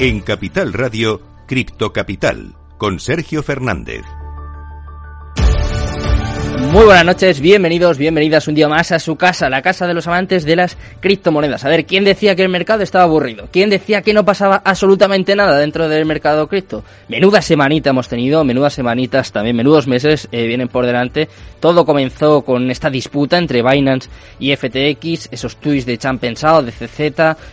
En Capital Radio, Cripto Capital, con Sergio Fernández. Muy buenas noches, bienvenidos, bienvenidas un día más a su casa, la casa de los amantes de las criptomonedas. A ver, ¿quién decía que el mercado estaba aburrido? ¿Quién decía que no pasaba absolutamente nada dentro del mercado cripto? Menuda semanita hemos tenido, menudas semanitas también, menudos meses eh, vienen por delante. Todo comenzó con esta disputa entre Binance y FTX, esos tweets de Chan Pensado, de CZ,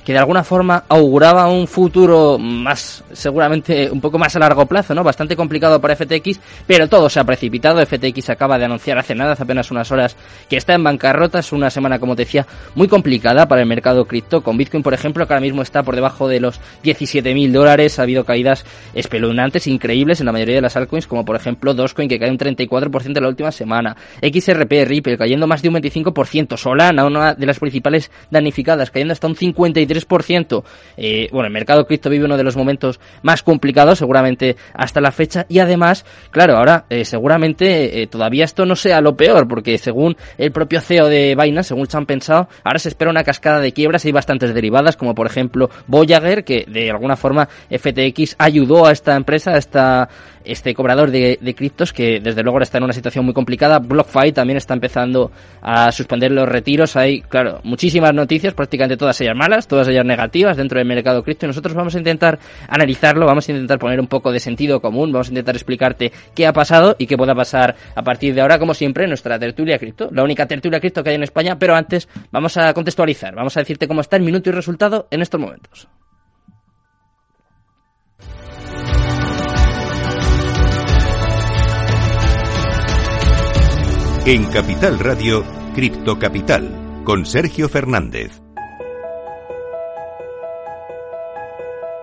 que de alguna forma auguraba un futuro más, seguramente un poco más a largo plazo, ¿no? Bastante complicado para FTX, pero todo se ha precipitado. FTX acaba de anunciar hace nada, hace apenas unas horas, que está en bancarrota. Es una semana, como te decía, muy complicada para el mercado cripto. Con Bitcoin, por ejemplo, que ahora mismo está por debajo de los 17.000 dólares. Ha habido caídas espeluznantes, increíbles en la mayoría de las altcoins, como por ejemplo Dogecoin, que cae un 34% en la última semana. XRP, Ripple, cayendo más de un 25%. Solana, una de las principales damnificadas, cayendo hasta un 53%. Eh, bueno, el mercado cripto vive uno de los momentos más complicados, seguramente hasta la fecha. Y además, claro, ahora eh, seguramente eh, todavía esto no lo peor, porque según el propio CEO de Binance, según se han pensado, ahora se espera una cascada de quiebras y bastantes derivadas, como por ejemplo Voyager, que de alguna forma FTX ayudó a esta empresa, a esta este cobrador de, criptos que desde luego está en una situación muy complicada. BlockFi también está empezando a suspender los retiros. Hay, claro, muchísimas noticias, prácticamente todas ellas malas, todas ellas negativas dentro del mercado cripto y nosotros vamos a intentar analizarlo, vamos a intentar poner un poco de sentido común, vamos a intentar explicarte qué ha pasado y qué pueda pasar a partir de ahora, como siempre, nuestra tertulia cripto, la única tertulia cripto que hay en España, pero antes vamos a contextualizar, vamos a decirte cómo está el minuto y resultado en estos momentos. En Capital Radio, Cripto Capital, con Sergio Fernández.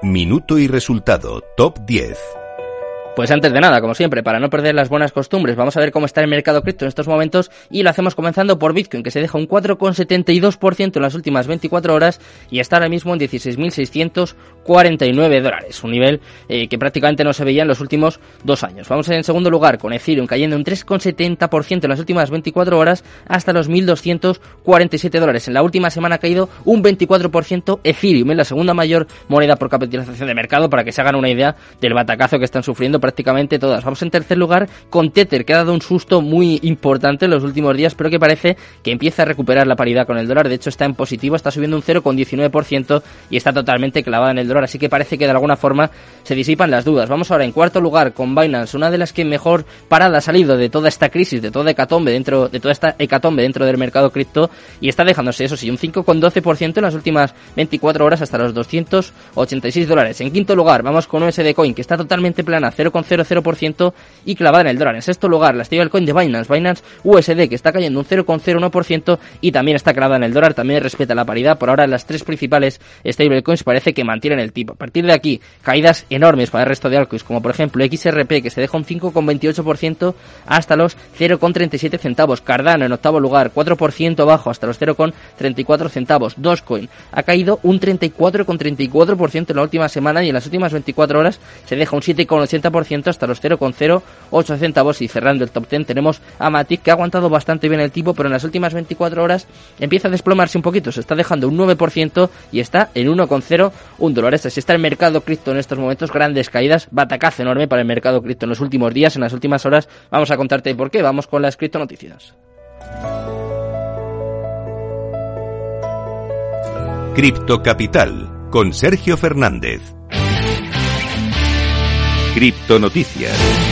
Minuto y resultado, top 10. Pues antes de nada, como siempre, para no perder las buenas costumbres, vamos a ver cómo está el mercado cripto en estos momentos y lo hacemos comenzando por Bitcoin, que se deja un 4,72% en las últimas 24 horas y está ahora mismo en 16.649 dólares, un nivel eh, que prácticamente no se veía en los últimos dos años. Vamos en segundo lugar con Ethereum cayendo un 3,70% en las últimas 24 horas hasta los 1.247 dólares. En la última semana ha caído un 24% Ethereum, en la segunda mayor moneda por capitalización de mercado, para que se hagan una idea del batacazo que están sufriendo prácticamente todas. Vamos en tercer lugar con Tether, que ha dado un susto muy importante en los últimos días, pero que parece que empieza a recuperar la paridad con el dólar. De hecho, está en positivo, está subiendo un 0,19% y está totalmente clavada en el dólar. Así que parece que de alguna forma se disipan las dudas. Vamos ahora en cuarto lugar con Binance, una de las que mejor parada ha salido de toda esta crisis, de toda hecatombe dentro, de toda esta hecatombe dentro del mercado cripto y está dejándose eso sí, un 5,12% en las últimas 24 horas hasta los 286 dólares. En quinto lugar, vamos con USD Coin, que está totalmente plana, 0, 0,00% y clavada en el dólar. En sexto lugar, la stablecoin de Binance, Binance USD, que está cayendo un 0,01% y también está clavada en el dólar, también respeta la paridad. Por ahora, las tres principales stablecoins parece que mantienen el tipo. A partir de aquí, caídas enormes para el resto de altcoins, como por ejemplo XRP, que se deja un 5,28% hasta los 0,37 centavos. Cardano en octavo lugar, 4% bajo hasta los 0,34 centavos. Dogecoin ha caído un 34,34% en la última semana y en las últimas 24 horas se deja un 7,80% hasta los 0,08 centavos y cerrando el top 10 tenemos a Matic que ha aguantado bastante bien el tipo pero en las últimas 24 horas empieza a desplomarse un poquito, se está dejando un 9% y está en 1,01 dólares. Así está el mercado cripto en estos momentos, grandes caídas, batacazo enorme para el mercado cripto en los últimos días, en las últimas horas. Vamos a contarte por qué, vamos con las cripto noticias. Cripto Capital con Sergio Fernández. Cripto Noticias.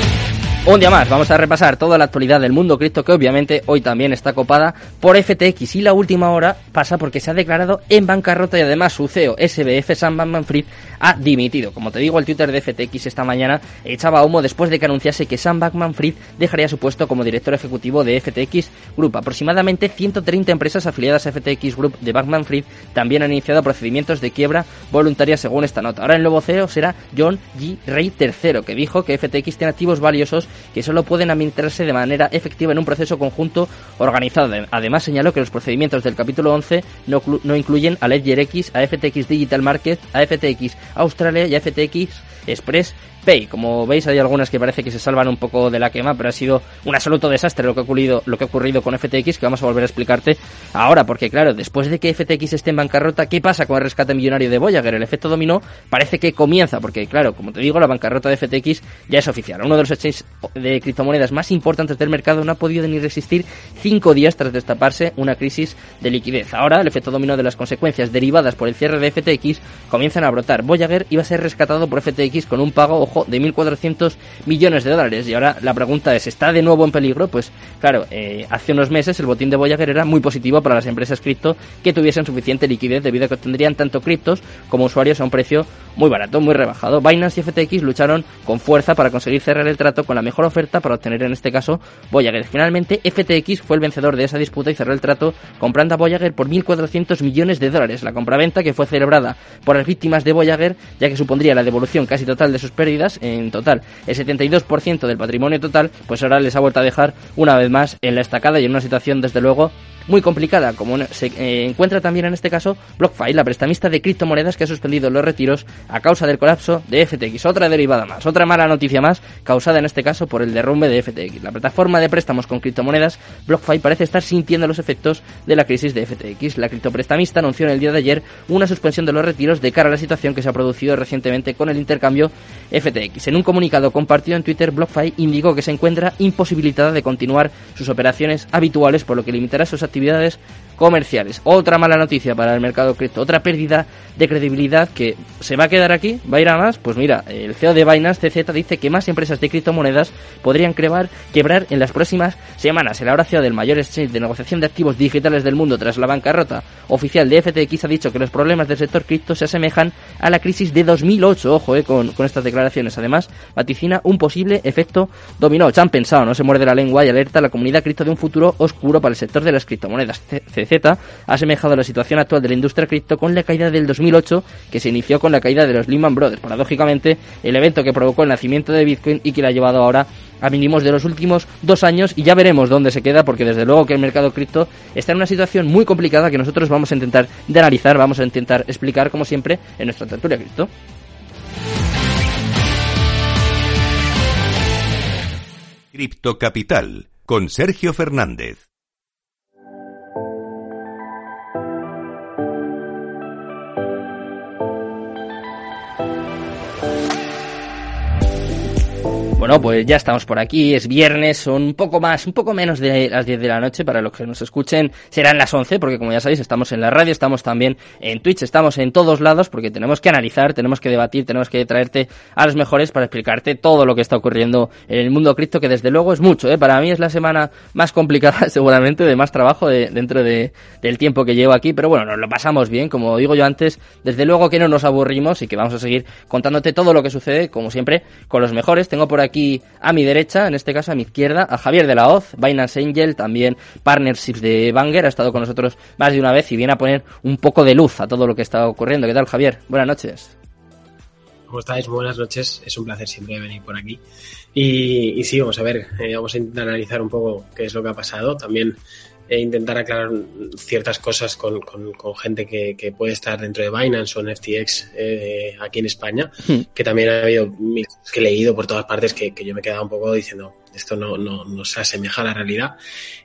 Un día más, vamos a repasar toda la actualidad del mundo cripto que obviamente hoy también está copada por FTX y la última hora pasa porque se ha declarado en bancarrota y además su CEO SBF Sam Bankman-Fried ha dimitido. Como te digo, el Twitter de FTX esta mañana echaba humo después de que anunciase que Sam Bankman-Fried dejaría su puesto como director ejecutivo de FTX Group. Aproximadamente 130 empresas afiliadas a FTX Group de Bankman-Fried también han iniciado procedimientos de quiebra voluntaria según esta nota. Ahora el nuevo CEO será John G. Ray III, que dijo que FTX tiene activos valiosos que solo pueden administrarse de manera efectiva en un proceso conjunto organizado. Además, señaló que los procedimientos del capítulo 11 no, no incluyen a Ledger X, a FTX Digital Market, a FTX Australia y a FTX Express como veis, hay algunas que parece que se salvan un poco de la quema, pero ha sido un absoluto desastre lo que ha ocurrido, lo que ha ocurrido con FTX, que vamos a volver a explicarte ahora, porque claro, después de que FTX esté en bancarrota, ¿qué pasa con el rescate millonario de Voyager? El efecto dominó parece que comienza, porque claro, como te digo, la bancarrota de FTX ya es oficial. Uno de los exchanges de criptomonedas más importantes del mercado no ha podido ni resistir cinco días tras destaparse una crisis de liquidez. Ahora, el efecto dominó de las consecuencias derivadas por el cierre de FTX comienzan a brotar. Voyager iba a ser rescatado por FTX con un pago, ojo, de 1.400 millones de dólares. Y ahora la pregunta es, ¿está de nuevo en peligro? Pues claro, eh, hace unos meses el botín de Voyager era muy positivo para las empresas cripto que tuviesen suficiente liquidez debido a que obtendrían tanto criptos como usuarios a un precio muy barato, muy rebajado. Binance y FTX lucharon con fuerza para conseguir cerrar el trato con la mejor oferta para obtener en este caso Voyager. Finalmente FTX fue el vencedor de esa disputa y cerró el trato comprando a Voyager por 1.400 millones de dólares. La compraventa que fue celebrada por las víctimas de Voyager ya que supondría la devolución casi total de sus pérdidas en total. El 72% del patrimonio total, pues ahora les ha vuelto a dejar una vez más en la estacada y en una situación desde luego muy complicada, como se eh, encuentra también en este caso BlockFi, la prestamista de criptomonedas que ha suspendido los retiros a causa del colapso de FTX. Otra derivada más, otra mala noticia más, causada en este caso por el derrumbe de FTX. La plataforma de préstamos con criptomonedas BlockFi parece estar sintiendo los efectos de la crisis de FTX. La criptoprestamista anunció en el día de ayer una suspensión de los retiros de cara a la situación que se ha producido recientemente con el intercambio FTX. En un comunicado compartido en Twitter, BlockFi indicó que se encuentra imposibilitada de continuar sus operaciones habituales, por lo que limitará sus actividades actividades comerciales. Otra mala noticia para el mercado cripto, otra pérdida de credibilidad que se va a quedar aquí, va a ir a más. Pues mira, el CEO de Binance CZ dice que más empresas de criptomonedas podrían quebrar, quebrar en las próximas semanas. El ahora CEO del mayor exchange de negociación de activos digitales del mundo tras la bancarrota oficial de FTX ha dicho que los problemas del sector cripto se asemejan a la crisis de 2008. Ojo eh, con, con estas declaraciones. Además, vaticina un posible efecto dominó. Ya han pensado, no se muerde la lengua y alerta a la comunidad cripto de un futuro oscuro para el sector de las criptomonedas. CZ ha asemejado la situación actual de la industria cripto con la caída del 2008 que se inició con la caída de los Lehman Brothers. Paradójicamente, el evento que provocó el nacimiento de Bitcoin y que la ha llevado ahora a mínimos de los últimos dos años y ya veremos dónde se queda porque desde luego que el mercado cripto está en una situación muy complicada que nosotros vamos a intentar analizar, vamos a intentar explicar como siempre en nuestra tertulia cripto. Cripto Capital con Sergio Fernández. Bueno, pues ya estamos por aquí, es viernes, son un poco más, un poco menos de las 10 de la noche, para los que nos escuchen serán las 11, porque como ya sabéis, estamos en la radio, estamos también en Twitch, estamos en todos lados, porque tenemos que analizar, tenemos que debatir, tenemos que traerte a los mejores para explicarte todo lo que está ocurriendo en el mundo cripto, que desde luego es mucho, ¿eh? para mí es la semana más complicada seguramente, de más trabajo de, dentro de, del tiempo que llevo aquí, pero bueno, nos lo pasamos bien, como digo yo antes, desde luego que no nos aburrimos y que vamos a seguir contándote todo lo que sucede, como siempre, con los mejores. Tengo por aquí aquí a mi derecha, en este caso a mi izquierda, a Javier de la Hoz, Binance Angel, también Partnerships de Banger, ha estado con nosotros más de una vez y viene a poner un poco de luz a todo lo que está ocurriendo. ¿Qué tal, Javier? Buenas noches. ¿Cómo estáis? Buenas noches. Es un placer siempre venir por aquí. Y, sí, vamos a ver, eh, vamos a intentar analizar un poco qué es lo que ha pasado. También e intentar aclarar ciertas cosas con, con, gente que, que, puede estar dentro de Binance o en FTX eh, aquí en España, hmm. que también ha habido que he leído por todas partes que, que yo me he quedado un poco diciendo esto no, no, no se asemeja a la realidad.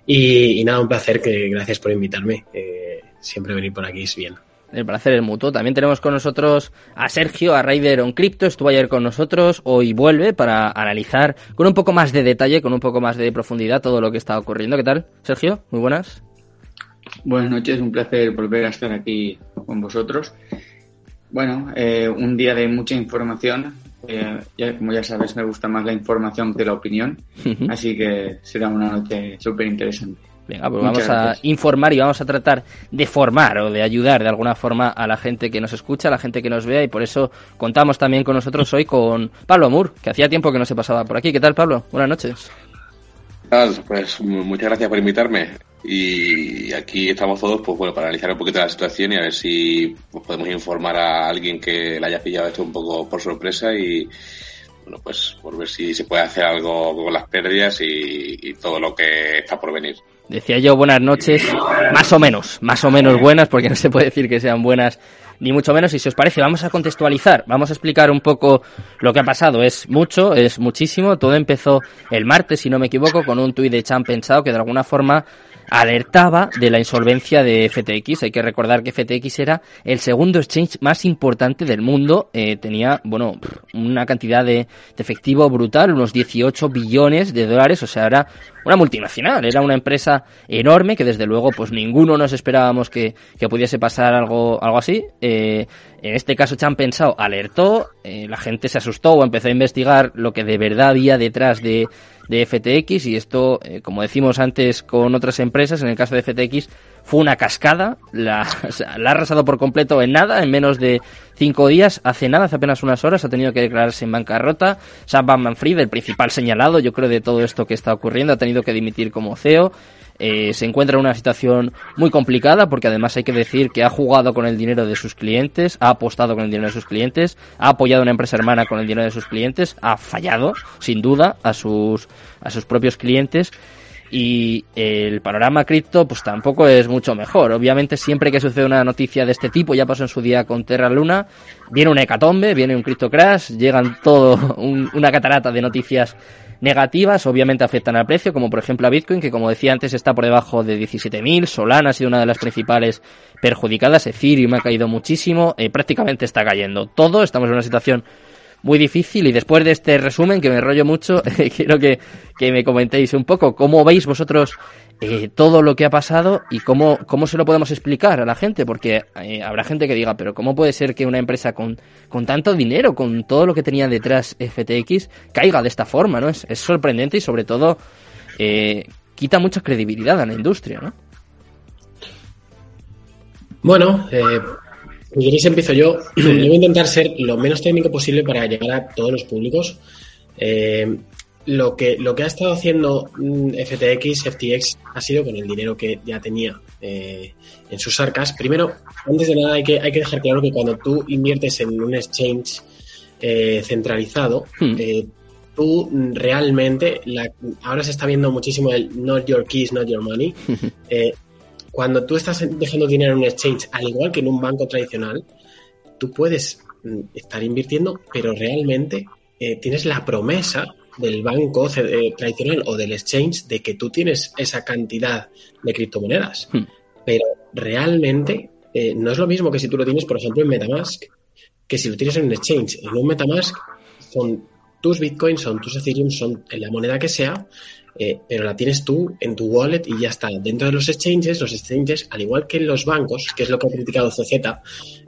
Y, y, nada, un placer, que gracias por invitarme. Eh, siempre venir por aquí es bien el placer es mutuo. También tenemos con nosotros a Sergio, a Raider on Crypto, estuvo ayer con nosotros, hoy vuelve para analizar con un poco más de detalle, con un poco más de profundidad todo lo que está ocurriendo. ¿Qué tal, Sergio? Muy buenas. Buenas noches, un placer volver a estar aquí con vosotros. Bueno, eh, un día de mucha información Eh, ya, como ya sabes, me gusta más la información que la opinión, así que será una noche súper interesante. Venga, pues vamos a informar y vamos a tratar de formar o de ayudar de alguna forma a la gente que nos escucha, a la gente que nos vea y por eso contamos también con nosotros hoy con Pablo Amur, que hacía tiempo que no se pasaba por aquí. ¿Qué tal, Pablo? Buenas noches. Pues muchas gracias por invitarme y aquí estamos todos pues bueno para analizar un poquito la situación y a ver si pues, podemos informar a alguien que le haya pillado esto un poco por sorpresa y bueno pues por ver si se puede hacer algo con las pérdidas y todo lo que está por venir. Decía yo buenas noches, más o menos, más o menos buenas, porque no se puede decir que sean buenas ni mucho menos. Y si os parece, vamos a contextualizar, vamos a explicar un poco lo que ha pasado. Es mucho, es muchísimo. Todo empezó el martes, si no me equivoco, con un tuit de Chan Pensado que de alguna forma alertaba de la insolvencia de FTX. Hay que recordar que FTX era el segundo exchange más importante del mundo. Eh, tenía, bueno, una cantidad de, efectivo brutal, unos 18 billones de dólares. O sea, era una multinacional, era una empresa enorme que desde luego pues ninguno nos esperábamos que, que pudiese pasar algo, algo así. Eh, en este caso Chan Pensado alertó, eh, la gente se asustó o empezó a investigar lo que de verdad había detrás de, de FTX y esto, eh, como decimos antes con otras empresas, en el caso de FTX fue una cascada, la, la, ha arrasado por completo en nada, en menos de cinco días, hace nada, hace apenas unas horas, ha tenido que declararse en bancarrota. Sam Bankman-Fried, el principal señalado, yo creo, de todo esto que está ocurriendo, ha tenido que dimitir como CEO. Eh, se encuentra en una situación muy complicada porque además hay que decir que ha jugado con el dinero de sus clientes, ha apostado con el dinero de sus clientes, ha apoyado a una empresa hermana con el dinero de sus clientes, ha fallado sin duda a sus a sus propios clientes y el panorama cripto pues tampoco es mucho mejor. Obviamente siempre que sucede una noticia de este tipo, ya pasó en su día con Terra Luna, viene un hecatombe, viene un crypto crash, llegan todo una catarata de noticias negativas, obviamente afectan al precio, como por ejemplo a Bitcoin, que como decía antes está por debajo de 17.000, Solana ha sido una de las principales perjudicadas, Ethereum ha caído muchísimo, eh, prácticamente está cayendo todo, estamos en una situación muy difícil y después de este resumen, que me rollo mucho, quiero que, que me comentéis un poco cómo veis vosotros eh, todo lo que ha pasado y cómo, cómo se lo podemos explicar a la gente, porque eh, habrá gente que diga, pero ¿cómo puede ser que una empresa con, con tanto dinero, con todo lo que tenía detrás FTX, caiga de esta forma? ¿no? Es, es sorprendente y sobre todo eh, quita mucha credibilidad a la industria, ¿no? Bueno, eh, si queréis empiezo yo. yo voy a intentar ser lo menos técnico posible para llegar a todos los públicos. Eh, lo que, lo que ha estado haciendo mm, FTX, FTX, ha sido con el dinero que ya tenía eh, en sus arcas. Primero, antes de nada, hay que, hay que dejar claro que cuando tú inviertes en un exchange eh, centralizado, hmm. tú realmente, la, ahora se está viendo muchísimo el not your keys, not your money. Cuando tú estás dejando dinero en un exchange, al igual que en un banco tradicional, tú puedes mm, estar invirtiendo, pero realmente eh, tienes la promesa del banco eh, tradicional o del exchange de que tú tienes esa cantidad de criptomonedas. Hmm. Pero realmente eh, no es lo mismo que si tú lo tienes, por ejemplo, en Metamask, que si lo tienes en un exchange. En un Metamask son tus bitcoins, son tus Ethereum, son en la moneda que sea, eh, pero la tienes tú en tu wallet y ya está. Dentro de los exchanges, los exchanges, al igual que los bancos, que es lo que ha criticado CZ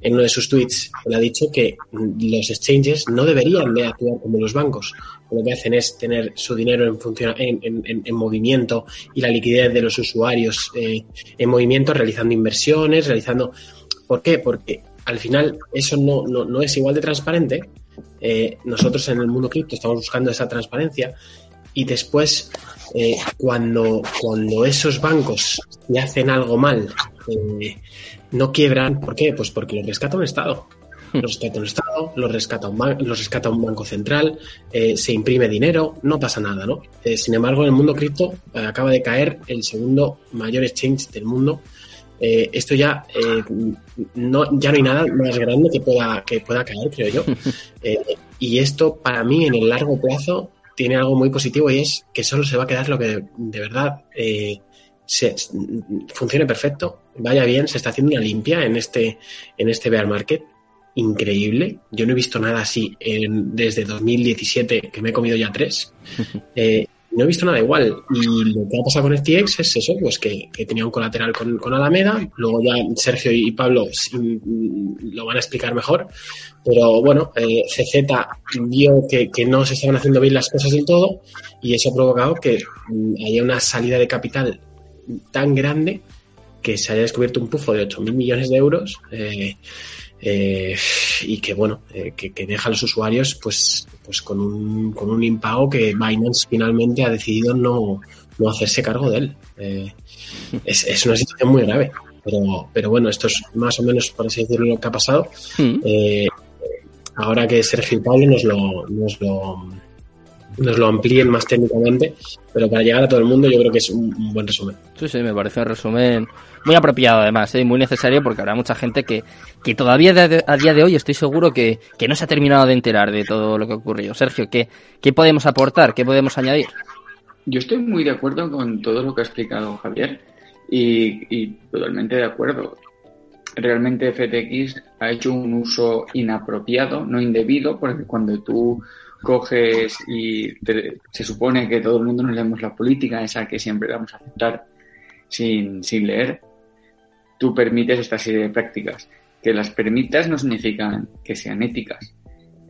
en uno de sus tweets, le ha dicho que los exchanges no deberían de actuar como los bancos. Lo que hacen es tener su dinero en, en, movimiento y la liquidez de los usuarios eh, en movimiento, realizando inversiones, realizando... ¿Por qué? Porque al final eso no, no, es igual de transparente. Eh, nosotros en el mundo cripto estamos buscando esa transparencia y después eh, cuando, cuando esos bancos le hacen algo mal, eh, no quiebran. ¿Por qué? Pues porque los rescata un Estado. Los rescata un Estado, los rescata un, los rescata un banco central, eh, se imprime dinero, no pasa nada, ¿no? sin embargo, en el mundo cripto acaba de caer el segundo mayor exchange del mundo. Esto ya no, ya no hay nada más grande que pueda, que pueda caer, creo yo. y esto, para mí, en el largo plazo, tiene algo muy positivo y es que solo se va a quedar lo que de, verdad eh, se, funcione perfecto, vaya bien, se está haciendo una limpia en este, en este bear market increíble. Yo no he visto nada así en, desde 2017, que me he comido ya tres. Eh, no he visto nada igual. Y lo que ha pasado con FTX es eso, pues que, tenía un colateral con, Alameda. Luego ya Sergio y Pablo lo van a explicar mejor. Pero bueno, eh, CZ vio que, no se estaban haciendo bien las cosas del todo y eso ha provocado que mm, haya una salida de capital tan grande que se haya descubierto un pufo de 8.000 millones de euros. Eh, eh, y que bueno, eh, que, deja a los usuarios pues, pues con, un, con un impago que Binance finalmente ha decidido no, no hacerse cargo de él. Eh, es, es, una situación muy grave, pero, pero bueno, esto es más o menos, por así decirlo, lo que ha pasado. Mm. ahora que Sergio y Pablo nos lo, nos lo, nos lo amplíen más técnicamente, pero para llegar a todo el mundo yo creo que es un, buen resumen. Sí, sí, me parece un resumen muy apropiado además, y ¿eh? muy necesario porque habrá mucha gente que, que todavía a día de hoy estoy seguro que, que, no se ha terminado de enterar de todo lo que ha ocurrido. Sergio, ¿qué, ¿qué podemos aportar? ¿Qué podemos añadir? Yo estoy muy de acuerdo con todo lo que ha explicado Javier y, y totalmente de acuerdo. Realmente FTX ha hecho un uso inapropiado, no indebido, porque cuando tú coges y se supone que todo el mundo nos leemos la política, esa que siempre vamos a aceptar sin, sin leer, tú permites esta serie de prácticas. Que las permitas no significan que sean éticas.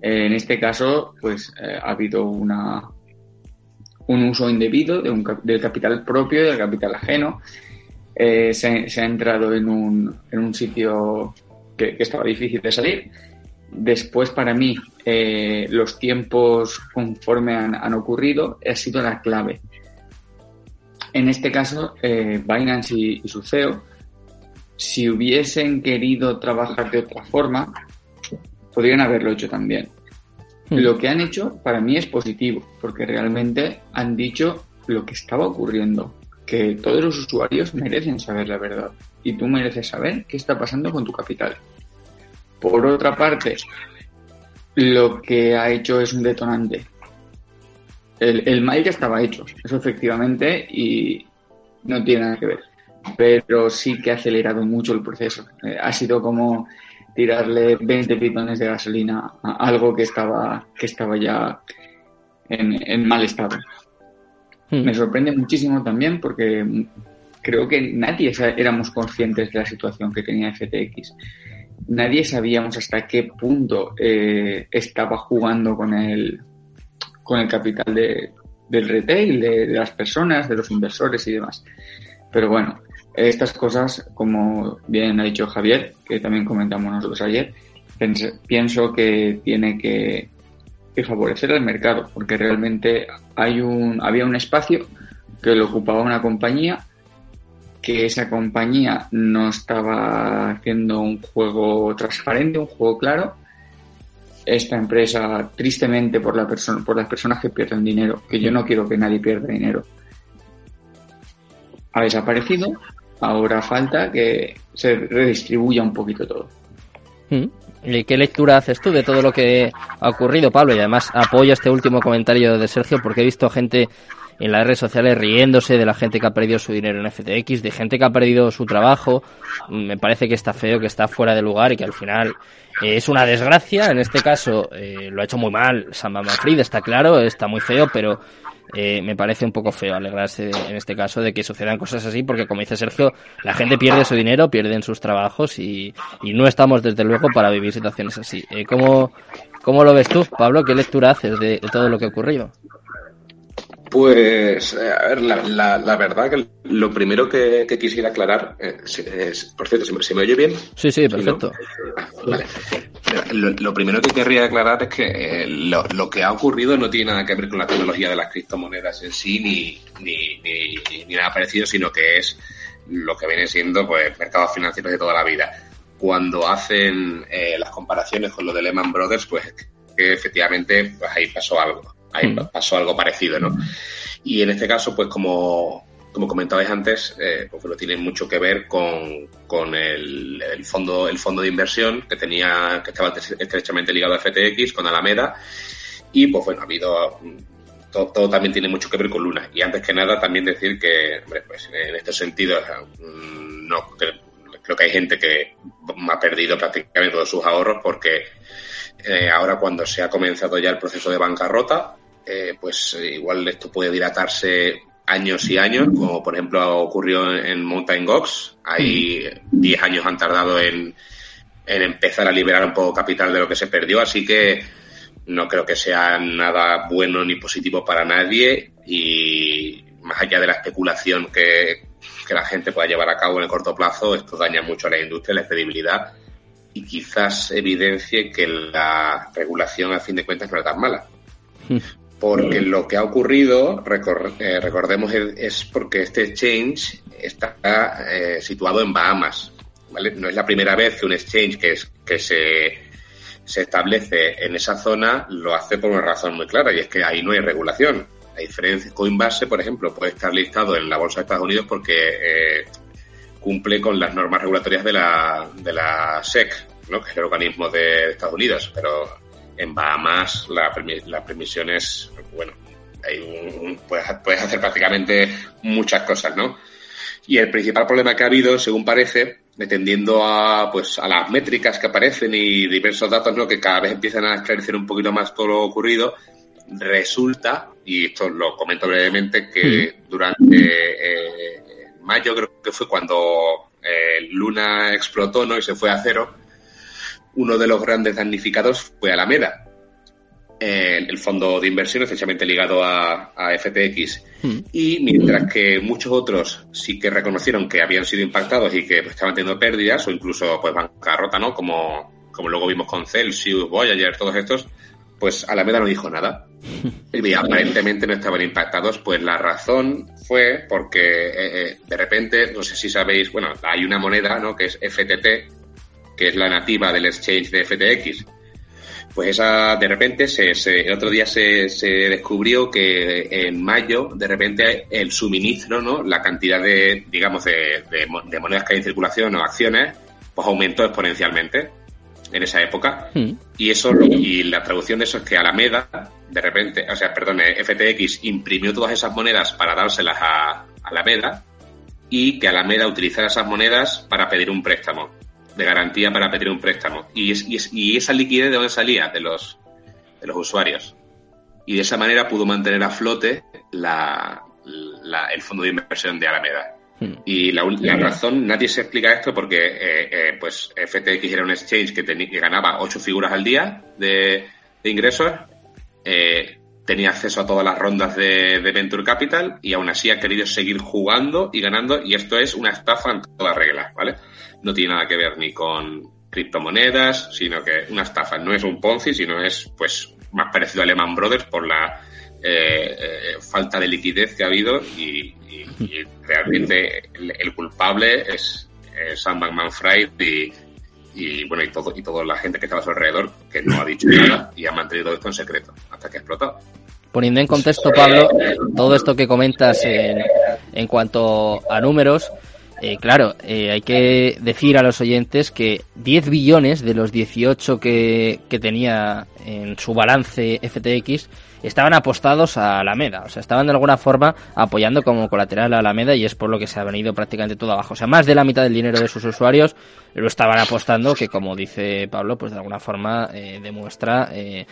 En este caso, pues eh, ha habido una, un uso indebido de un, del capital propio, del capital ajeno. Eh, se, ha entrado en un, en un sitio que, estaba difícil de salir. Después, para mí, eh, los tiempos conforme han, han, ocurrido ha sido la clave. En este caso, Binance y, y su CEO si hubiesen querido trabajar de otra forma, podrían haberlo hecho también. Hmm. Lo que han hecho para mí es positivo, porque realmente han dicho lo que estaba ocurriendo, que todos los usuarios merecen saber la verdad y tú mereces saber qué está pasando con tu capital. Por otra parte, lo que ha hecho es un detonante. El, el mail ya estaba hecho, eso efectivamente, y no tiene nada que ver pero sí que ha acelerado mucho el proceso. Eh, ha sido como tirarle 20 pitones de gasolina a algo que estaba, que estaba ya en, mal estado. Hmm. Me sorprende muchísimo también porque creo que nadie éramos conscientes de la situación que tenía FTX. Nadie sabíamos hasta qué punto eh, estaba jugando con el, con el capital de, del retail, de las personas, de los inversores y demás. Pero bueno, estas cosas, como bien ha dicho Javier, que también comentamos nosotros ayer, pienso que tiene que, favorecer al mercado, porque realmente hay un, había un espacio que lo ocupaba una compañía, que esa compañía no estaba haciendo un juego transparente, un juego claro. Esta empresa, tristemente por, la persona, por las personas que pierden dinero, que yo no quiero que nadie pierda dinero, ha desaparecido Ahora falta que se redistribuya un poquito todo. Mm. ¿Y qué lectura haces tú de todo lo que ha ocurrido, Pablo? Y además apoyo este último comentario de Sergio porque he visto gente en las redes sociales riéndose de la gente que ha perdido su dinero en FTX, de gente que ha perdido su trabajo. Me parece que está feo, que está fuera de lugar y que al final eh, es una desgracia. En este caso eh, lo ha hecho muy mal Sam Manfred, está claro, está muy feo, pero eh, me parece un poco feo alegrarse en este caso de que sucedan cosas así, porque como dice Sergio, la gente pierde su dinero, pierden sus trabajos y, no estamos desde luego para vivir situaciones así. Eh, ¿cómo, ¿Cómo lo ves tú, Pablo? ¿Qué lectura haces de todo lo que ha ocurrido? Pues, eh, a ver, la, la, verdad que lo primero que, quisiera aclarar eh, es, por cierto, ¿se me, oye bien? Sí, sí, perfecto. Vale. Lo, primero que querría aclarar es que eh, lo, lo, que ha ocurrido no tiene nada que ver con la tecnología de las criptomonedas en sí, ni, ni, ni, nada parecido, sino que es lo que viene siendo pues mercados financieros de toda la vida. Cuando hacen las comparaciones con lo de Lehman Brothers, pues que efectivamente pues ahí pasó algo ahí mm. pasó algo parecido, ¿no? Y en este caso, pues como, como comentabais antes, eh, pues bueno, tiene mucho que ver con, con el, el, fondo, el fondo de inversión que tenía, que estaba estrechamente ligado a FTX, con Alameda, y pues bueno, ha habido todo, también tiene mucho que ver con Luna. Y antes que nada, también decir que, hombre, pues en este sentido, mm, no creo que hay gente que ha perdido prácticamente todos sus ahorros porque eh, ahora cuando se ha comenzado ya el proceso de bancarrota, eh, pues igual esto puede dilatarse años y años, como por ejemplo ocurrió en Mountain Gox. Hay 10 años han tardado en, en empezar a liberar un poco capital de lo que se perdió, así que no creo que sea nada bueno ni positivo para nadie y más allá de la especulación que, que la gente pueda llevar a cabo en el corto plazo, esto daña mucho a la industria, la credibilidad y quizás evidencie que la regulación a fin de cuentas no era tan mala. Porque lo que ha ocurrido, eh, recordemos, es porque este exchange está eh, situado en Bahamas. ¿vale? No es la primera vez que un exchange que se, se establece en esa zona lo hace por una razón muy clara y es que ahí no hay regulación. A diferencia, Coinbase, por ejemplo, puede estar listado en la bolsa de Estados Unidos porque eh, cumple con las normas regulatorias de la, de la SEC, ¿no? que es el organismo de Estados Unidos, pero en Bahamas la, la permisión es, bueno, hay un, puedes, puedes hacer prácticamente muchas cosas, ¿no? Y el principal problema que ha habido, según parece, atendiendo a pues a las métricas que aparecen y diversos datos ¿no? que cada vez empiezan a esclarecer un poquito más todo lo ocurrido, resulta, y esto lo comento brevemente, que durante eh, mayo creo que fue cuando eh, Luna explotó ¿no? y se fue a cero, uno de los grandes damnificados fue Alameda, eh, el fondo de inversión estrechamente ligado a, FTX. Hmm. Y mientras que muchos otros sí que reconocieron que habían sido impactados y que pues, estaban teniendo pérdidas o incluso pues bancarrota, ¿no? Como, como luego vimos con Celsius, Voyager, todos estos, pues Alameda no dijo nada. Y aparentemente no estaban impactados. Pues la razón fue porque eh, eh, de repente, no sé si sabéis, bueno, hay una moneda, ¿no? Que es FTT, que es la nativa del exchange de FTX. Pues esa, de repente, se, el otro día se, se, descubrió que en mayo, de repente, el suministro, ¿no? La cantidad de, digamos, de, de, monedas que hay en circulación o acciones, pues aumentó exponencialmente en esa época. Hmm. Y eso, y la traducción de eso es que Alameda, de repente, o sea, perdón, FTX imprimió todas esas monedas para dárselas a Alameda y que Alameda utilizara esas monedas para pedir un préstamo de garantía para pedir un préstamo. Y, y, esa liquidez de dónde salía? De los, de los usuarios. Y de esa manera pudo mantener a flote la, el fondo de inversión de Alameda. Hmm. Y la, la, razón, nadie se explica esto porque eh, eh, pues FTX era un exchange que, que ganaba ocho figuras al día de, de ingresos, eh, tenía acceso a todas las rondas de, Venture Capital y aún así ha querido seguir jugando y ganando y esto es una estafa en todas reglas, ¿vale? No tiene nada que ver ni con criptomonedas, sino que una estafa no es un Ponzi, sino es pues más parecido a Lehman Brothers por la eh, eh, falta de liquidez que ha habido y, realmente el, culpable es Sam Bankman-Fried y, y bueno y todo y toda la gente que estaba a su alrededor que no ha dicho nada y ha mantenido esto en secreto hasta que ha explotado. Poniendo en contexto, Pablo, todo esto que comentas en, en cuanto a números, eh, claro, eh, hay que decir a los oyentes que 10 billones de los 18 que, que tenía en su balance FTX estaban apostados a Alameda, o sea, estaban de alguna forma apoyando como colateral a Alameda y es por lo que se ha venido prácticamente todo abajo. O sea, más de la mitad del dinero de sus usuarios lo estaban apostando, que como dice Pablo, pues de alguna forma eh, demuestra eh,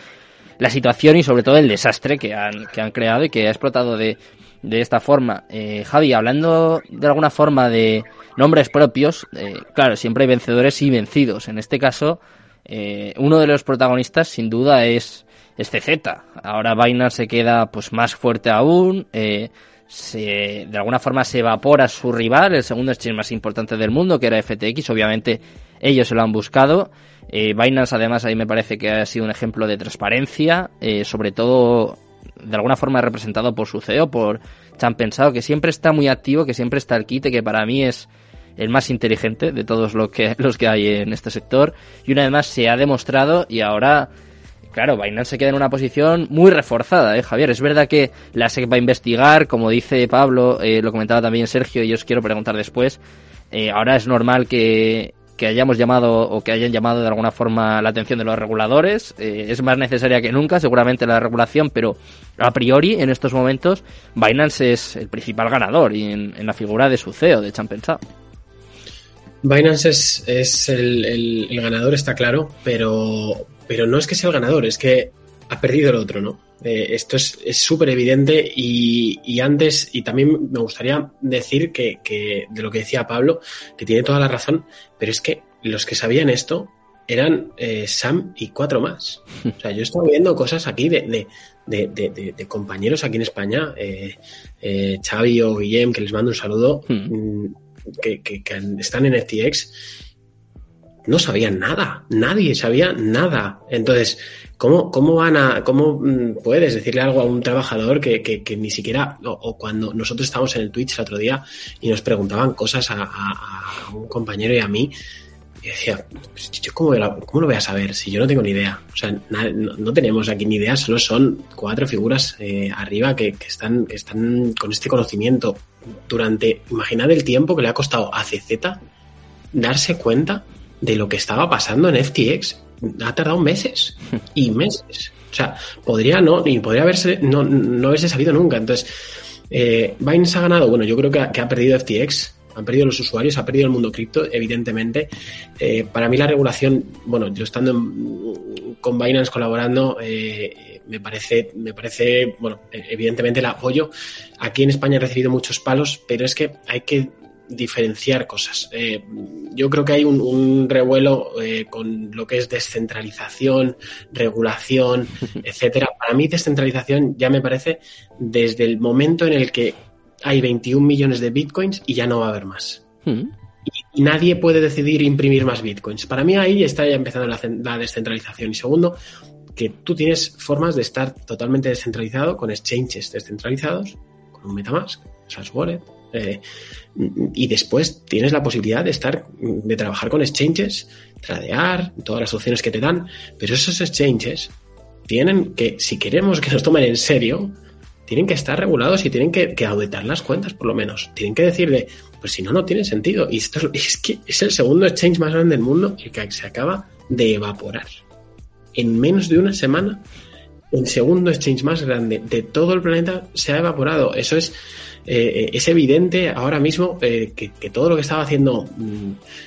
la situación y sobre todo el desastre que han, que han creado y que ha explotado de, de esta forma. Eh, Javi, hablando de alguna forma de nombres propios, eh, claro, siempre hay vencedores y vencidos. En este caso, eh, uno de los protagonistas sin duda es, es CZ. Ahora Binance se queda pues más fuerte aún. Eh, se, de alguna forma se evapora su rival, el segundo exchange más importante del mundo, que era FTX. Obviamente ellos se lo han buscado. Eh, Binance además ahí me parece que ha sido un ejemplo de transparencia, eh, sobre todo de alguna forma representado por su CEO, por Chan Pensado, que siempre está muy activo, que siempre está al quite, que para mí es el más inteligente de todos los que, los que hay en este sector. Y una vez más se ha demostrado y ahora, claro, Binance se queda en una posición muy reforzada, ¿eh, Javier? Es verdad que la SEC va a investigar, como dice Pablo, eh, lo comentaba también Sergio, y os quiero preguntar después. Eh, ahora es normal que que hayamos llamado o que hayan llamado de alguna forma la atención de los reguladores. Eh, es más necesaria que nunca, seguramente, la regulación, pero a priori, en estos momentos, Binance es el principal ganador y en, la figura de su CEO, de Champensao. Binance es, es el, el, ganador, está claro, pero, pero no es que sea el ganador, es que ha perdido el otro, ¿no? Eh, esto es súper evidente y, y, antes, y también me gustaría decir que, que, de lo que decía Pablo, que tiene toda la razón, pero es que los que sabían esto eran eh, Sam y cuatro más. O sea, yo estaba viendo cosas aquí de, de, de, de compañeros aquí en España, eh, eh, Xavi o Guillem, que les mando un saludo, hmm. mm, que, que, que, están en FTX, no sabían nada, nadie sabía nada. Entonces, ¿cómo, cómo van a, cómo mm, puedes decirle algo a un trabajador que, que, ni siquiera, o, cuando nosotros estábamos en el Twitch el otro día y nos preguntaban cosas a, un compañero y a mí, y decía, pues, ¿yo cómo, lo voy a saber si yo no tengo ni idea? O sea, no, no tenemos aquí ni idea, solo son cuatro figuras eh, arriba que, que, están, que están con este conocimiento durante, imaginad el tiempo que le ha costado a CZ darse cuenta de lo que estaba pasando en FTX. Ha tardado meses y meses. O sea, podría no, y podría haberse, no, no haberse sabido nunca. Entonces, eh, Binance ha ganado, bueno, yo creo que ha, que ha perdido FTX, han perdido los usuarios, ha perdido el mundo cripto, evidentemente. Eh, para mí la regulación, bueno, yo estando en, con Binance colaborando, eh, me parece, me parece, bueno, evidentemente el apoyo. Aquí en España he recibido muchos palos, pero es que hay que diferenciar cosas. Eh, yo creo que hay un, un revuelo eh, con lo que es descentralización, regulación, etcétera. Para mí descentralización ya me parece desde el momento en el que hay 21 millones de bitcoins y ya no va a haber más. Mm. Y, nadie puede decidir imprimir más bitcoins. Para mí ahí está ya empezando la, la descentralización. Y segundo, que tú tienes formas de estar totalmente descentralizado con exchanges descentralizados, con un MetaMask, Slash Wallet, eh, y después tienes la posibilidad de estar, de trabajar con exchanges, tradear, todas las opciones que te dan, pero esos exchanges tienen que, si queremos que nos tomen en serio, tienen que estar regulados y tienen que, que auditar las cuentas, por lo menos. Tienen que decirle, pues si no, no tiene sentido. Y esto es que es el segundo exchange más grande del mundo y que se acaba de evaporar. En menos de una semana, el segundo exchange más grande de todo el planeta se ha evaporado. Eso es, eh, es evidente ahora mismo eh, que, todo lo que estaba haciendo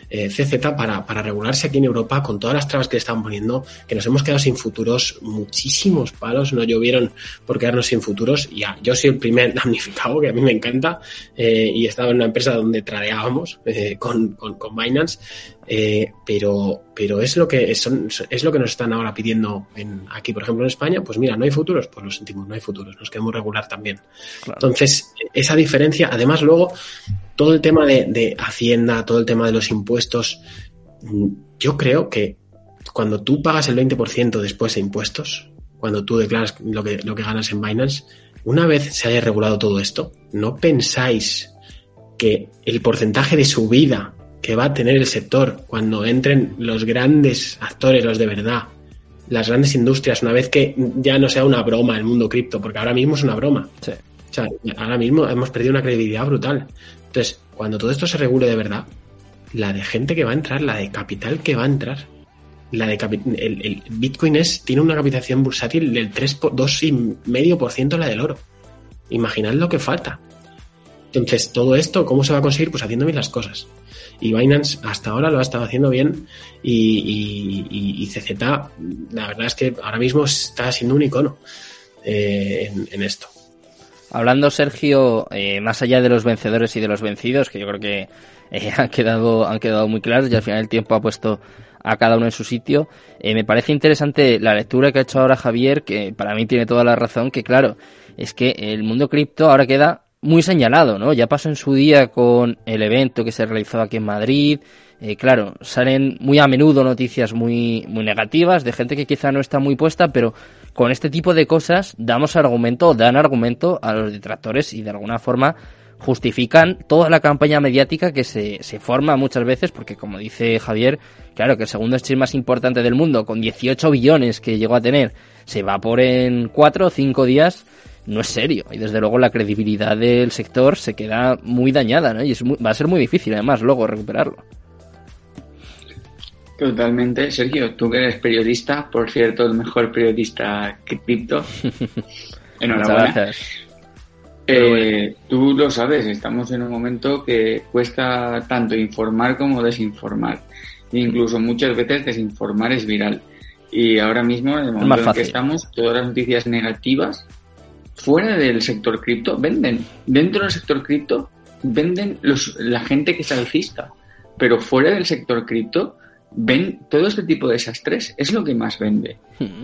eh, CZ para, regularse aquí en Europa, con todas las trabas que le estaban poniendo, que nos hemos quedado sin futuros, muchísimos palos no llovieron por quedarnos sin futuros. Ya, yo soy el primer damnificado, que a mí me encanta, y estaba en una empresa donde tradeábamos con, con Binance, eh, pero, pero es lo que son, es lo que nos están ahora pidiendo en, aquí, por ejemplo, en España. Pues mira, no hay futuros, pues lo sentimos, no hay futuros, nos queremos regular también. Claro. Entonces, esa diferencia, además, luego, todo el tema de, de, Hacienda, todo el tema de los impuestos, yo creo que cuando tú pagas el 20% después de impuestos, cuando tú declaras lo que, lo que ganas en Binance, una vez se haya regulado todo esto, no pensáis que el porcentaje de subida que va a tener el sector cuando entren los grandes actores, los de verdad, las grandes industrias, una vez que ya no sea una broma el mundo cripto, porque ahora mismo es una broma. Sí. O sea, ahora mismo hemos perdido una credibilidad brutal. Entonces, cuando todo esto se regule de verdad, la de gente que va a entrar, la de capital que va a entrar, la de el, el Bitcoin es, tiene una capitalización bursátil del 3, 2,5% la del oro. Imaginad lo que falta. Entonces, todo esto, ¿cómo se va a conseguir? Pues haciendo bien las cosas y Binance hasta ahora lo ha estado haciendo bien y, y, CZ la verdad es que ahora mismo está siendo un icono eh, en, en, esto. Hablando, Sergio, eh, más allá de los vencedores y de los vencidos, que yo creo que eh, han, quedado, han quedado muy claros y al final el tiempo ha puesto a cada uno en su sitio. Eh, me parece interesante la lectura que ha hecho ahora Javier, que para mí tiene toda la razón, que claro, es que el mundo cripto ahora queda muy señalado, ¿no? Ya pasó en su día con el evento que se realizó aquí en Madrid. Eh, claro, salen muy a menudo noticias muy, muy negativas de gente que quizá no está muy puesta, pero con este tipo de cosas damos argumento, dan argumento a los detractores y de alguna forma justifican toda la campaña mediática que se, se forma muchas veces, porque como dice Javier, claro que el segundo stream más importante del mundo, con 18 billones que llegó a tener, se va por en 4 o 5 días, no es serio. Y desde luego la credibilidad del sector se queda muy dañada, ¿no? Y es muy, va a ser muy difícil además luego recuperarlo. Totalmente. Sergio, tú que eres periodista, por cierto, el mejor periodista cripto. Enhorabuena. gracias. Eh, tú lo sabes, estamos en un momento que cuesta tanto informar como desinformar. Incluso muchas veces desinformar es viral. Y ahora mismo, en el momento en que estamos, todas las noticias negativas fuera del sector cripto venden. Dentro del sector cripto venden los, la gente que es alcista. Pero fuera del sector cripto, ven todo este tipo de desastres. Es lo que más vende. Hmm.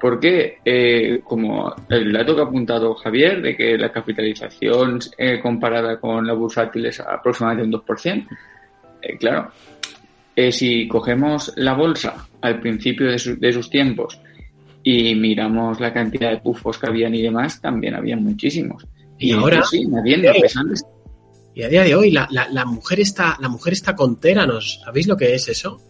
Porque, eh, como el dato que ha apuntado Javier, de que la capitalización eh, comparada con la bursátil es aproximadamente un 2%, eh, claro, si cogemos la bolsa al principio de, de, sus tiempos y miramos la cantidad de pufos que habían y demás, también había muchísimos. Y, ahora, sí, y a día de hoy la, la, la, mujer está la mujer está con Teranos. ¿Sabéis lo que es eso?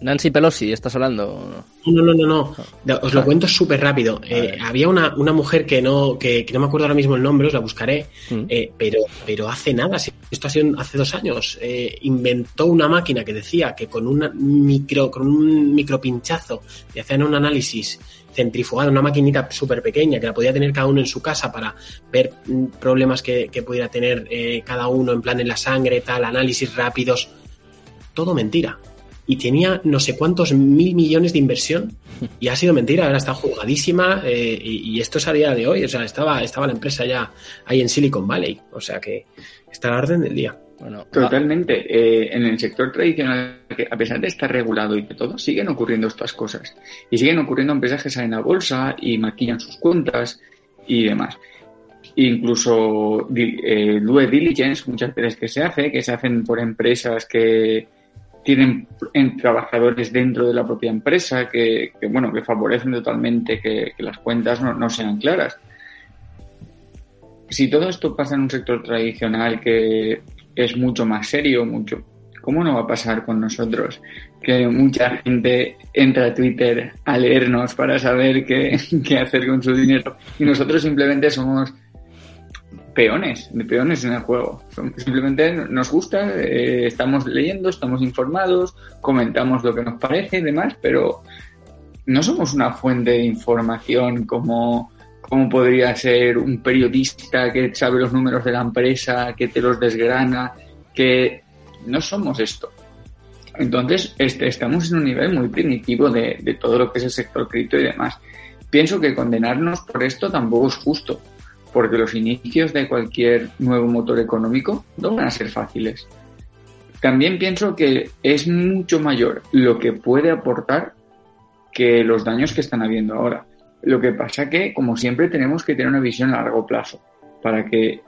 Nancy Pelosi, ¿estás hablando? No, no, no, no. Os lo cuento súper rápido. Eh, había una, una, mujer que no, que, no me acuerdo ahora mismo el nombre, os la buscaré, mm. eh, pero, pero hace nada, esto ha sido hace dos años, eh, inventó una máquina que decía que con, una micro, con un micropinchazo y hacían un análisis centrifugado, una maquinita súper pequeña que la podía tener cada uno en su casa para ver mm, problemas que, que pudiera tener cada uno en plan en la sangre, tal, análisis rápidos. Todo mentira y tenía no sé cuántos mil millones de inversión y ha sido mentira, ahora está jugadísima eh, y, esto es a día de hoy, o sea, estaba, estaba la empresa ya ahí en Silicon Valley, o sea que está a la orden del día. Bueno, Totalmente. Eh, en el sector tradicional, a pesar de estar regulado y de todo, siguen ocurriendo estas cosas. Y siguen ocurriendo empresas que salen a bolsa y maquillan sus cuentas y demás. Incluso eh, due diligence, muchas veces que se hace, que se hacen por empresas que, tienen trabajadores dentro de la propia empresa que, bueno, que favorecen totalmente que, las cuentas no, sean claras. Si todo esto pasa en un sector tradicional que es mucho más serio, mucho, ¿cómo no va a pasar con nosotros? Que mucha gente entra a Twitter a leernos para saber qué, qué hacer con su dinero y nosotros simplemente somos peones, de peones en el juego. Simplemente nos gusta, eh, estamos leyendo, estamos informados, comentamos lo que nos parece y demás, pero no somos una fuente de información como, como podría ser un periodista que sabe los números de la empresa, que te los desgrana, que no somos esto. Entonces, este, estamos en un nivel muy primitivo de, de todo lo que es el sector cripto y demás. Pienso que condenarnos por esto tampoco es justo porque los inicios de cualquier nuevo motor económico no van a ser fáciles. También pienso que es mucho mayor lo que puede aportar que los daños que están habiendo ahora. Lo que pasa que, como siempre, tenemos que tener una visión a largo plazo para que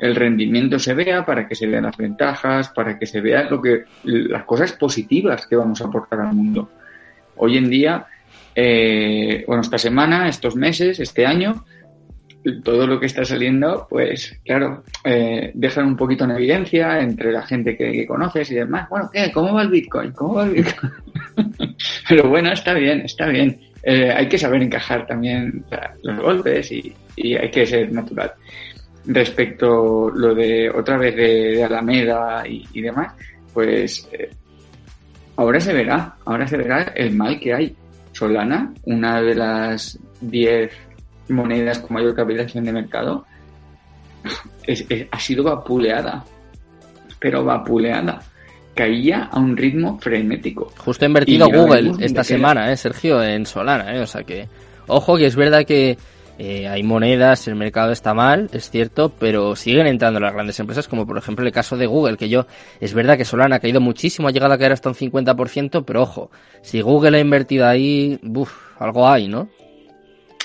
el rendimiento se vea, para que se vean las ventajas, para que se vean lo que, las cosas positivas que vamos a aportar al mundo. Hoy en día, eh, bueno, esta semana, estos meses, este año, todo lo que está saliendo, pues claro, eh, un poquito en evidencia entre la gente que, conoces y demás. Bueno, ¿qué? ¿Cómo va el Bitcoin? ¿Cómo va el Bitcoin? Pero bueno, está bien, está bien. Eh, hay que saber encajar también los golpes y, hay que ser natural. Respecto lo de otra vez de, Alameda y, demás, pues eh, ahora se verá, ahora se verá el mal que hay. Solana, una de las 10 monedas con mayor capitalización de mercado, ha sido vapuleada, pero vapuleada. Caía a un ritmo frenético. Justo ha invertido Google esta semana, ¿eh, Sergio, en Solana. ¿eh? O sea que, ojo, que es verdad que eh, hay monedas, el mercado está mal, es cierto, pero siguen entrando las grandes empresas, como por ejemplo el caso de Google, que yo, es verdad que Solana ha caído muchísimo, ha llegado a caer hasta un 50%, pero ojo, si Google ha invertido ahí, algo hay, ¿no?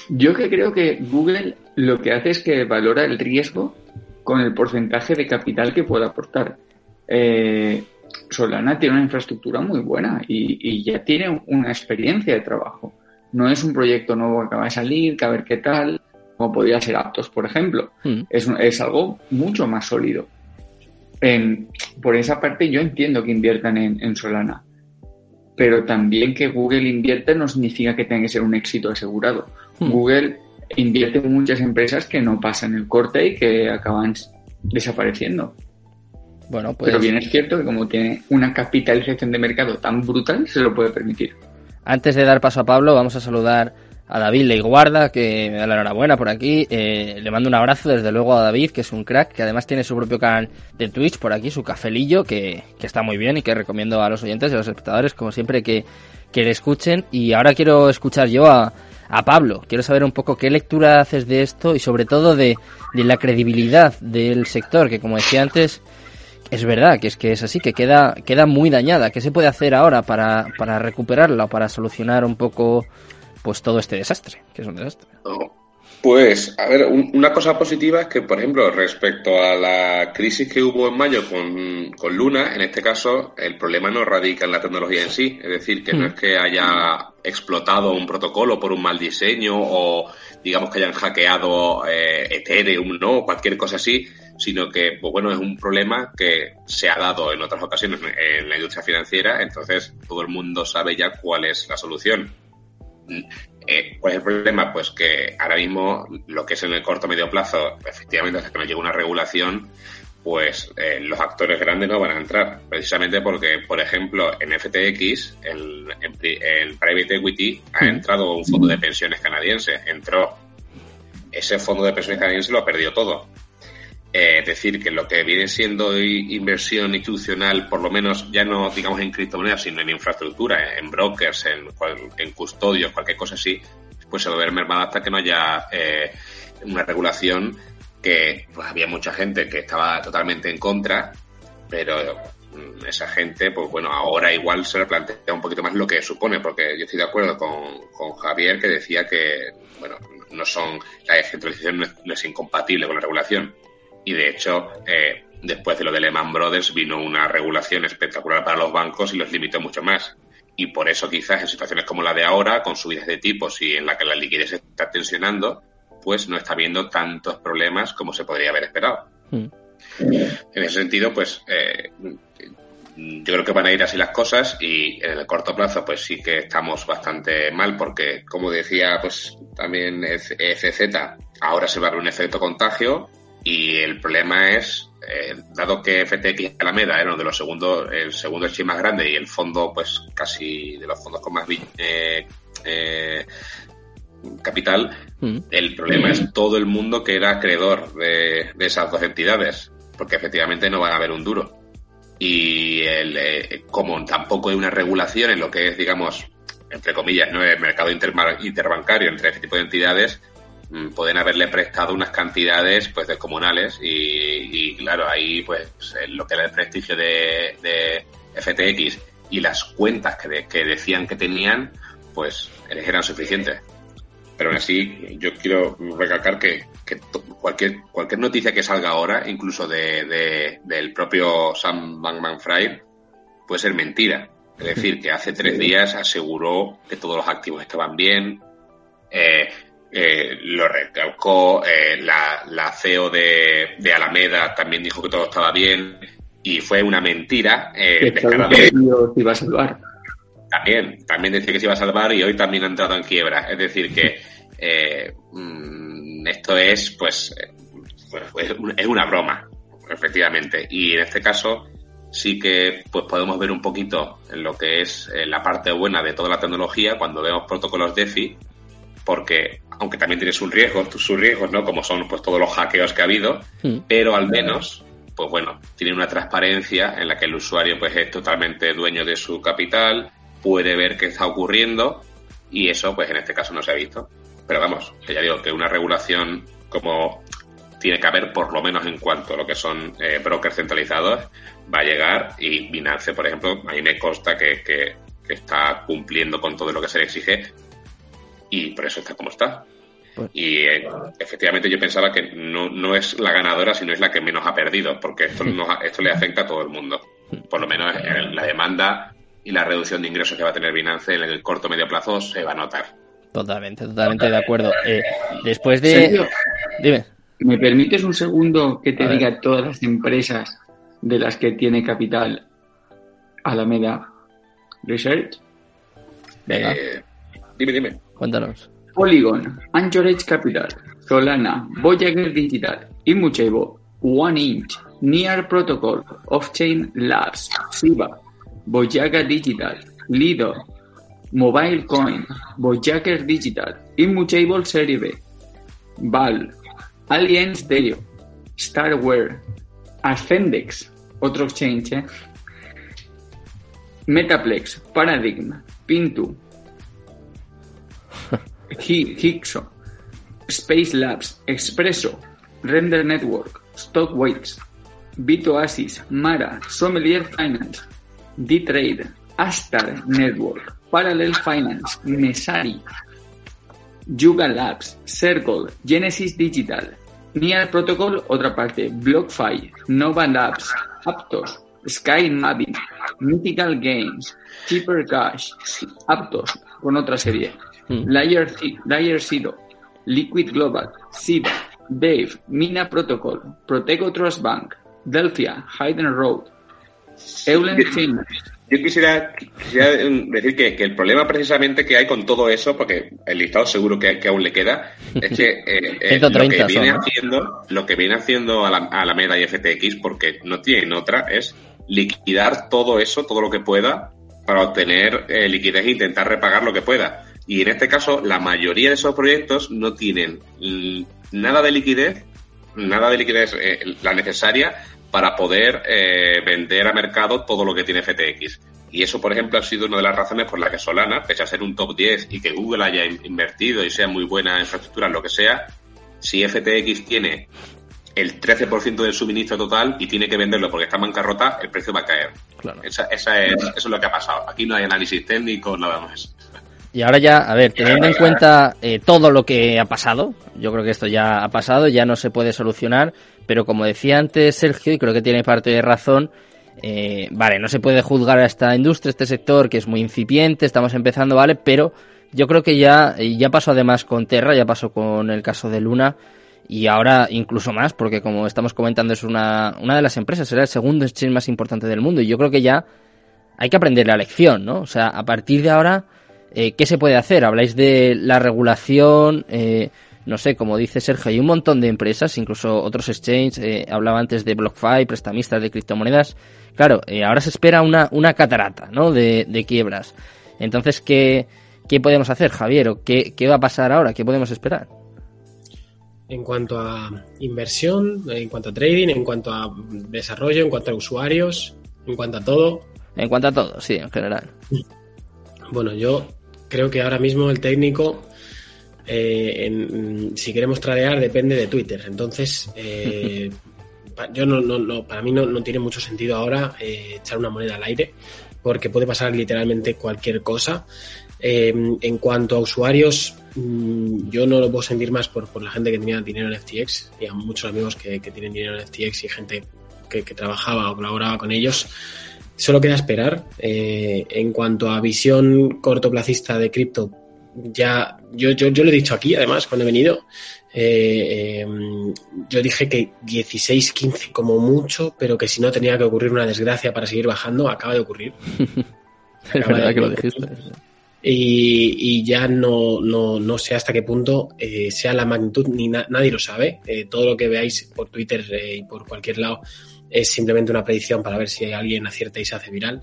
Yo que creo que Google lo que hace es que valora el riesgo con el porcentaje de capital que puede aportar. Eh, Solana tiene una infraestructura muy buena y, ya tiene una experiencia de trabajo. No es un proyecto nuevo que acaba de salir, que a ver qué tal, como podría ser Aptos, por ejemplo. Hmm. Es, algo mucho más sólido. por esa parte yo entiendo que inviertan en, Solana pero también que Google invierta no significa que tenga que ser un éxito asegurado. Hmm. Google invierte en muchas empresas que no pasan el corte y que acaban desapareciendo. Bueno, pues... Pero bien es cierto que como tiene una capitalización de mercado tan brutal, se lo puede permitir. Antes de dar paso a Pablo, vamos a saludar a David Leiguarda, que me da la enhorabuena por aquí. Eh, le mando un abrazo desde luego a David, que es un crack, que además tiene su propio canal de Twitch por aquí, su cafelillo, que, que está muy bien y que recomiendo a los oyentes y a los espectadores, como siempre, que, que le escuchen. Y ahora quiero escuchar yo a, a Pablo. Quiero saber un poco qué lectura haces de esto y sobre todo de, de la credibilidad del sector, que como decía antes, es verdad que es que es así, que queda, queda muy dañada. ¿Qué se puede hacer ahora para, para recuperarla o para solucionar un poco pues todo este desastre, que es un desastre. Pues, a ver, una cosa positiva es que, por ejemplo, respecto a la crisis que hubo en mayo con, con, Luna, en este caso, el problema no radica en la tecnología en sí. Es decir, que no es que haya explotado un protocolo por un mal diseño o, digamos, que hayan hackeado eh, Ethereum, ¿no? Cualquier cosa así, sino que, pues bueno, es un problema que se ha dado en otras ocasiones en la industria financiera, entonces todo el mundo sabe ya cuál es la solución eh, ¿Cuál es el problema? Pues que ahora mismo lo que es en el corto medio plazo, efectivamente, hasta que no llegue una regulación, pues eh, los actores grandes no van a entrar. Precisamente porque, por ejemplo, en FTX, el, en, Private Equity, ha entrado un fondo de pensiones canadiense. Entró. Ese fondo de pensiones canadiense lo ha perdido todo. Eh, es decir, que lo que viene siendo inversión institucional, por lo menos ya no digamos en criptomonedas, sino en infraestructura, en brokers, en, en custodios, cualquier cosa así, pues se va a ver mermada hasta que no haya eh, una regulación que pues había mucha gente que estaba totalmente en contra, pero mm, esa gente, pues bueno, ahora igual se replantea un poquito más lo que supone, porque yo estoy de acuerdo con, con Javier que decía que, bueno, no son, la descentralización no es incompatible con la regulación y de hecho, eh, después de lo de Lehman Brothers vino una regulación espectacular para los bancos y los limitó mucho más. Y por eso quizás en situaciones como la de ahora, con subidas de tipos y en la que la liquidez está tensionando, pues no está habiendo tantos problemas como se podría haber esperado. Hmm. En ese sentido, pues eh, yo creo que van a ir así las cosas y en el corto plazo pues sí que estamos bastante mal porque como decía pues también FZ ahora se va a ver un efecto contagio y el problema es, eh, dado que FTX y Alameda eran de los segundos, el segundo exchange más grande y el fondo, pues casi de los fondos con más eh, eh, capital, mm. el problema es todo el mundo que era acreedor de, esas dos entidades, porque efectivamente no van a haber un duro. Y el, como tampoco hay una regulación en lo que es, digamos, entre comillas, no el mercado interbancario entre este tipo de entidades, Mm, pueden haberle prestado unas cantidades pues descomunales y, y claro ahí pues lo que era el prestigio de, de FTX y las cuentas que, que, decían que tenían pues eran suficientes. Pero aún así yo quiero recalcar que, que cualquier cualquier noticia que salga ahora incluso de, de del propio Sam Bankman Fried puede ser mentira. Es decir que hace tres días aseguró que todos los activos estaban bien eh, eh, lo recalcó, eh, la, la, CEO de, de, Alameda también dijo que todo estaba bien y fue una mentira. Eh, iba a salvar. También, también decía que se iba a salvar y hoy también ha entrado en quiebra. Es decir, que eh, mm, esto es, pues, pues, es una broma, efectivamente. Y en este caso sí que pues podemos ver un poquito lo que es la parte buena de toda la tecnología cuando vemos protocolos DeFi porque aunque también tiene sus riesgos, sus riesgos, ¿no? Como son pues todos los hackeos que ha habido, hmm. pero al menos, pues bueno, tiene una transparencia en la que el usuario pues es totalmente dueño de su capital, puede ver qué está ocurriendo y eso pues en este caso no se ha visto. Pero vamos, que ya digo que una regulación como tiene que haber por lo menos en cuanto a lo que son eh, brokers centralizados va a llegar y Binance, por ejemplo, a mí me consta que, que, que está cumpliendo con todo lo que se le exige, y por eso está como está. Pues- y eh, efectivamente yo pensaba que no, no, es la ganadora, sino es la que menos ha perdido, porque esto, esto le afecta a todo el mundo. Por lo menos en la demanda y la reducción de ingresos que va a tener Binance en el corto medio plazo se va a notar. Totalmente, totalmente de acuerdo. Eh, después de... Dime. ¿Me permites un segundo que te diga todas las empresas de las que tiene capital Alameda Research? Venga. Eh, dime, dime. Polygon, Anchorage Capital, Solana, Voyager Digital, Immutable, One Inch, Near Protocol, Offchain Labs, Siva, Voyager Digital, Lido, Mobile Coin, Voyager Digital, Immutable Serie B, Val, Alliance Stereo, Starware, Ascendex, otro exchange, ¿eh? Metaplex, Paradigm, Pintu, Hixo, Space Labs, Expresso, Render Network, Stockweights, BitOasis, Mara, Sommelier Finance, D-Trade, Astar Network, Parallel Finance, Mesari, Yuga Labs, Circle, Genesis Digital, Near Protocol, otra parte, BlockFi, Nova Labs, Aptos, Sky Mapping, Mythical Games, Cheaper Cash, Aptos, con otra serie, Hmm. Layer, Layer Zero, Liquid Global, SIBA, Dave, Mina Protocol, Protego Trust Bank, Delphia, Hayden Road, Eulen Yo quisiera, quisiera decir que, que el problema precisamente que hay con todo eso, porque el listado seguro que, que aún le queda, es que eh, eh, lo 130 que viene son, ¿no? haciendo, lo que viene haciendo a la, a la Meda y FTX, porque no tienen otra, es liquidar todo eso, todo lo que pueda, para obtener eh, liquidez e intentar repagar lo que pueda. Y en este caso, la mayoría de esos proyectos no tienen nada de liquidez, nada de liquidez eh, la necesaria para poder eh, vender a mercado todo lo que tiene FTX. Y eso, por ejemplo, ha sido una de las razones por las que Solana, pese a ser un top 10 y que Google haya in- invertido y sea muy buena infraestructura en lo que sea, si FTX tiene el 13% del suministro total y tiene que venderlo porque está en bancarrota, el precio va a caer. Claro. Esa, esa es, eso es lo que ha pasado. Aquí no hay análisis técnico, nada más. Y ahora ya, a ver, teniendo en cuenta eh, todo lo que ha pasado, yo creo que esto ya ha pasado, ya no se puede solucionar, pero como decía antes Sergio, y creo que tiene parte de razón, eh, vale, no se puede juzgar a esta industria, este sector que es muy incipiente, estamos empezando, vale, pero yo creo que ya, y ya pasó además con Terra, ya pasó con el caso de Luna, y ahora incluso más, porque como estamos comentando es una, una de las empresas, era el segundo exchange más importante del mundo, y yo creo que ya hay que aprender la lección, ¿no? O sea, a partir de ahora, eh, ¿qué se puede hacer? Habláis de la regulación, eh, no sé, como dice Sergio, hay un montón de empresas, incluso otros exchanges, eh, hablaba antes de BlockFi, prestamistas de criptomonedas. Claro, ahora se espera una, una catarata, ¿no? De, de quiebras. Entonces, ¿qué, ¿qué podemos hacer, Javier? ¿O qué, ¿Qué va a pasar ahora? ¿Qué podemos esperar? En cuanto a inversión, en cuanto a trading, en cuanto a desarrollo, en cuanto a usuarios, en cuanto a todo, En cuanto a todo, sí, en general. Bueno, yo creo que ahora mismo el técnico, eh, en- si queremos tradear, depende de Twitter. Entonces, eh, yo no, no, para mí no, tiene mucho sentido ahora eh, echar una moneda al aire, porque puede pasar literalmente cualquier cosa. Eh, en cuanto a usuarios, mm, yo no lo puedo sentir más por, por la gente que tenía dinero en FTX y a muchos amigos que, que tienen dinero en FTX y gente que trabajaba o colaboraba con ellos. Solo queda esperar. Eh, en cuanto a visión cortoplacista de cripto, ya yo, yo, yo lo he dicho aquí, además, cuando he venido. eh, eh, yo dije que 16, 15 como mucho, pero que si no tenía que ocurrir una desgracia para seguir bajando, acaba de ocurrir. Es verdad que lo dijiste. Y, y ya no, no, no sé hasta qué punto eh, sea la magnitud, ni na- nadie lo sabe. Todo lo que veáis por Twitter y por cualquier lado es simplemente una predicción para ver si alguien acierta y se hace viral.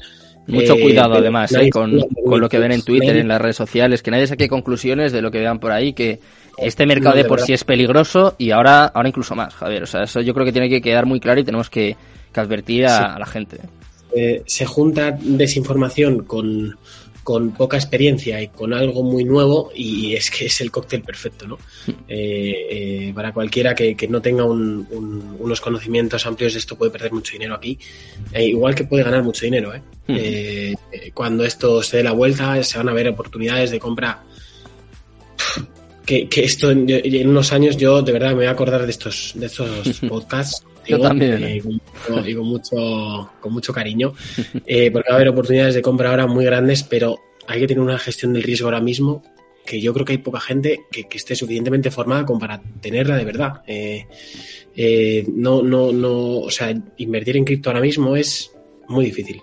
Mucho Eh, cuidado además eh, con, con lo que ven en Twitter, en las redes sociales, que nadie saque conclusiones de lo que vean por ahí, que este mercado de por sí es peligroso y ahora, ahora incluso más, Javier. O sea, eso yo creo que tiene que quedar muy claro y tenemos que, que advertir a, Sí. a la gente. eh, se junta desinformación con, con poca experiencia y con algo muy nuevo y es que es el cóctel perfecto, ¿no? Eh, eh, para cualquiera que, que no tenga un- un- unos conocimientos amplios de esto puede perder mucho dinero aquí, Eh, igual que puede ganar mucho dinero, ¿eh? Hmm. Eh, cuando esto se dé la vuelta se van a ver oportunidades de compra que, que esto en, en unos años yo de verdad me voy a acordar de estos, de estos podcasts. Yo también. eh, con mucho- y con mucho, con mucho cariño, eh, porque va a haber oportunidades de compra ahora muy grandes, pero hay que tener una gestión del riesgo ahora mismo que yo creo que hay poca gente que, que esté suficientemente formada como para tenerla de verdad. Eh, eh, no, no, no, o sea, invertir en cripto ahora mismo es muy difícil.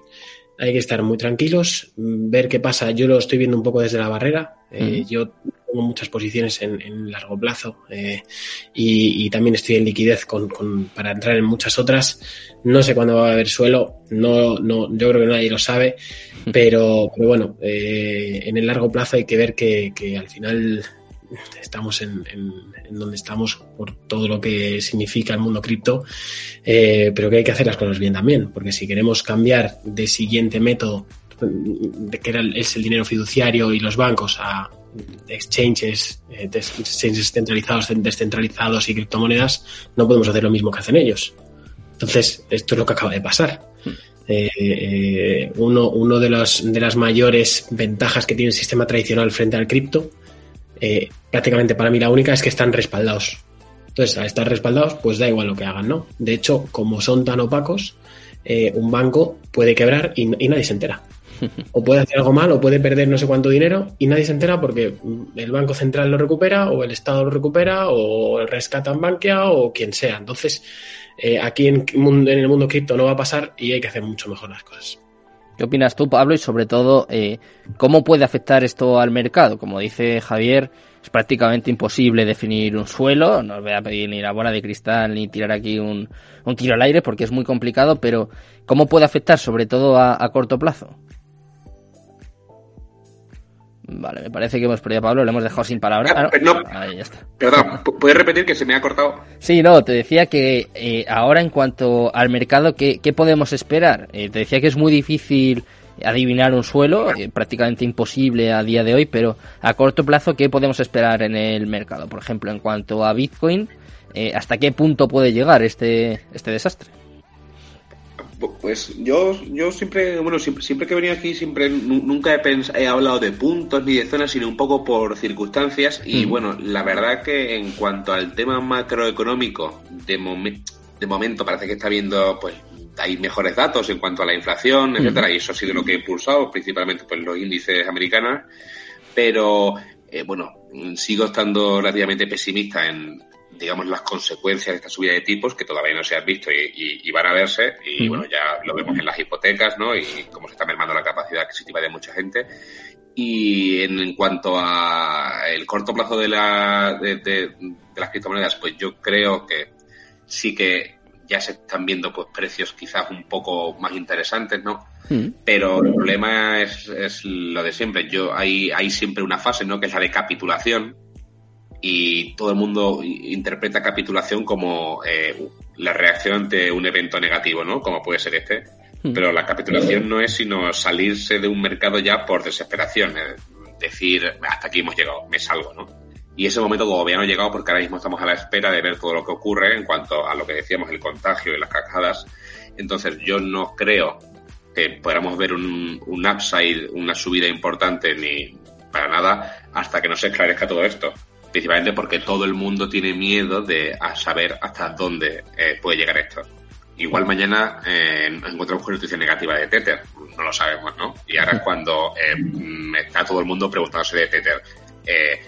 Hay que estar muy tranquilos, ver qué pasa. Yo lo estoy viendo un poco desde la barrera. Yo tengo muchas posiciones en, largo plazo eh, y, también estoy en liquidez con, para entrar en muchas otras. No sé cuándo va a haber suelo, no, no, yo creo que nadie lo sabe, pero, pero bueno, eh, en el largo plazo hay que ver que, que al final estamos en, donde estamos por todo lo que significa el mundo cripto, eh, pero que hay que hacer las cosas bien también, porque si queremos cambiar de siguiente método, de que era es el dinero fiduciario y los bancos a exchanges, eh, exchanges centralizados, descentralizados y criptomonedas, no podemos hacer lo mismo que hacen ellos. Entonces, esto es lo que acaba de pasar. Eh, uno, uno de, los, de las mayores ventajas que tiene el sistema tradicional frente al cripto eh, prácticamente para mí la única es que están respaldados. Entonces, al estar respaldados, pues da igual lo que hagan, ¿no? De hecho, como son tan opacos, eh, un banco puede quebrar y, nadie se entera. O puede hacer algo mal, o puede perder no sé cuánto dinero y nadie se entera porque el Banco Central lo recupera, o el Estado lo recupera, o rescatan Bankia, o quien sea. Entonces, eh, aquí en, el mundo cripto no va a pasar y hay que hacer mucho mejor las cosas. ¿Qué opinas tú, Pablo? Y sobre todo, eh, ¿cómo puede afectar esto al mercado? Como dice Javier, es prácticamente imposible definir un suelo. No os voy a pedir ni la bola de cristal ni tirar aquí un, tiro al aire porque es muy complicado, pero ¿cómo puede afectar sobre todo a corto plazo? Vale, me parece que hemos perdido a Pablo, lo hemos dejado sin palabras. Ah, no, Ahí ya está. Perdón, ¿puedes repetir que se me ha cortado? Sí, no, te decía que eh, ahora en cuanto al mercado, ¿qué, podemos esperar? Eh, te decía que es muy difícil adivinar un suelo, eh, prácticamente imposible a día de hoy, pero a corto plazo, ¿qué podemos esperar en el mercado? Por ejemplo, en cuanto a Bitcoin, ¿hasta qué punto puede llegar este, este desastre? Pues yo, yo siempre, bueno, siempre, siempre que he venido aquí, siempre nunca he, he hablado de puntos ni de zonas, sino un poco por circunstancias. Y bueno, la verdad que en cuanto al tema macroeconómico, de, de momento parece que está viendo, pues, hay mejores datos en cuanto a la inflación, etcétera, y eso ha sido lo que ha impulsado, principalmente pues los índices americanos. Pero eh, bueno, sigo estando relativamente pesimista en, digamos, las consecuencias de esta subida de tipos que todavía no se han visto y, van a verse. Y bueno, ya lo vemos en las hipotecas, ¿no? Y cómo se está mermando la capacidad adquisitiva de mucha gente. Y en, cuanto a el corto plazo de, la, de, las criptomonedas, pues yo creo que sí que ya se están viendo pues precios quizás un poco más interesantes, ¿no? Pero el problema es, es, lo de siempre. Yo hay, hay siempre una fase, ¿no? Que es la de capitulación, y todo el mundo interpreta capitulación como eh, la reacción ante un evento negativo, ¿no? Como puede ser este. Hmm. Pero la capitulación no es sino salirse de un mercado ya por desesperación, es decir, hasta aquí hemos llegado, me salgo, ¿no? Y ese momento todavía no ha llegado porque ahora mismo estamos a la espera de ver todo lo que ocurre en cuanto a lo que decíamos, el contagio y las cascadas. Entonces yo no creo que podamos ver un, un upside, una subida importante ni para nada hasta que no se esclarezca todo esto principalmente porque todo el mundo tiene miedo de saber hasta dónde eh, puede llegar esto. Igual mañana eh, encontramos con noticia negativa de Tether, no lo sabemos, ¿no? Y ahora es cuando eh, está todo el mundo preguntándose de Tether. Eh,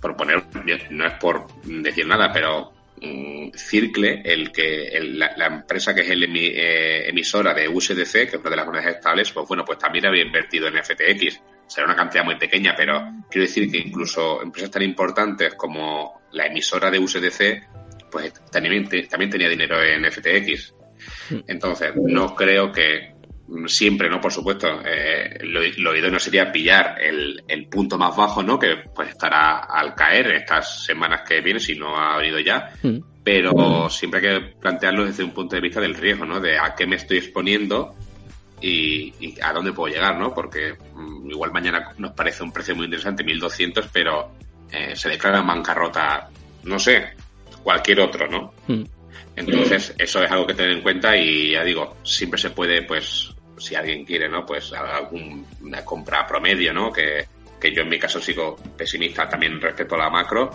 por poner, no es por decir nada, pero mm, Circle, el que la, empresa que es el emisora de USDC, que es una de las monedas estables, pues bueno, pues también había invertido en FTX será una cantidad muy pequeña, pero quiero decir que incluso empresas tan importantes como la emisora de USDC, pues también, también tenía dinero en FTX. Entonces, no creo que siempre, ¿no? Por supuesto, eh, lo, idóneo sería pillar el, punto más bajo, ¿no? Que pues estará al caer estas semanas que vienen, si no ha venido ya. Mm. Pero siempre hay que plantearlo desde un punto de vista del riesgo, ¿no? De a qué me estoy exponiendo y, a dónde puedo llegar, ¿no? Porque mm, igual mañana nos parece un precio muy interesante, 1200, pero eh, se declara en bancarrota, no sé, cualquier otro, ¿no? Hmm. Entonces, eso es algo que tener en cuenta y ya digo, siempre se puede, pues, si alguien quiere, ¿no? Pues alguna compra promedio, ¿no? Que, que yo en mi caso sigo pesimista también respecto a la macro,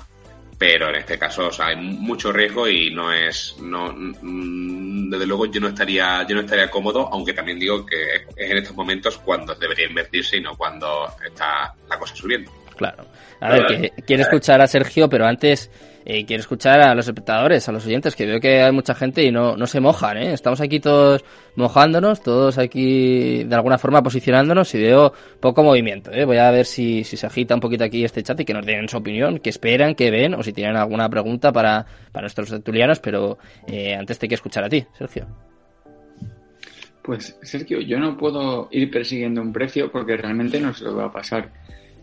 pero en este caso o sea, hay mucho riesgo y no es no mm, desde luego yo no estaría yo no estaría cómodo aunque también digo que es en estos momentos cuando debería invertirse y no cuando está la cosa subiendo Claro. A ver, que quiero escuchar a Sergio, pero antes eh, quiero escuchar a los espectadores, a los oyentes, que veo que hay mucha gente y no, no se mojan, ¿eh? Estamos aquí todos mojándonos, todos aquí de alguna forma posicionándonos y veo poco movimiento, ¿eh? Voy a ver si, si se agita un poquito aquí este chat y que nos den su opinión, que esperan, que ven, o si tienen alguna pregunta para, para nuestros tertulianos, pero eh, antes te quiero escuchar a ti, Sergio. Pues Sergio, yo no puedo ir persiguiendo un precio porque realmente no se lo va a pasar.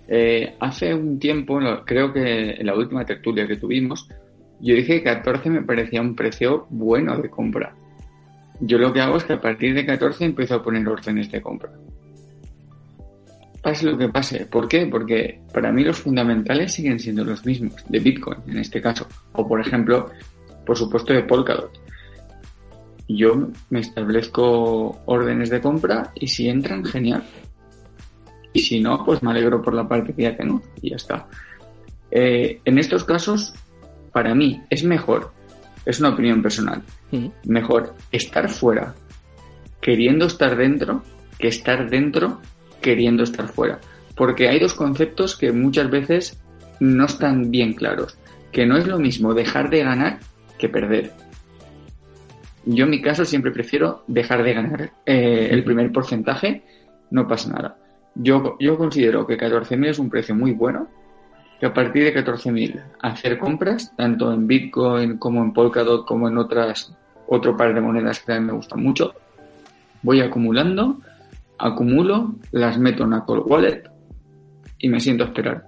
Eh, hace un tiempo, creo que en la última tertulia que tuvimos, yo dije que 14 me parecía un precio bueno de compra. Yo lo que hago es que a partir de 14 empiezo a poner órdenes de compra. Pase lo que pase. ¿Por qué? Porque para mí los fundamentales siguen siendo los mismos, de Bitcoin en este caso. O por ejemplo, por supuesto, de Polkadot. Yo me establezco órdenes de compra y si entran, genial. Y si no, pues me alegro por la parte que ya tengo y ya está. Eh, en estos casos, para mí es mejor, es una opinión personal, mejor estar fuera queriendo estar dentro que estar dentro queriendo estar fuera. Porque hay dos conceptos que muchas veces no están bien claros. Que no es lo mismo dejar de ganar que perder. Yo en mi caso siempre prefiero dejar de ganar eh, el primer porcentaje, no pasa nada. Yo, yo considero que 14.000 es un precio muy bueno, que a partir de 14.000 hacer compras, tanto en Bitcoin como en Polkadot, como en otras, otro par de monedas que también me gustan mucho, voy acumulando, acumulo, las meto en una Cold Wallet y me siento a esperar.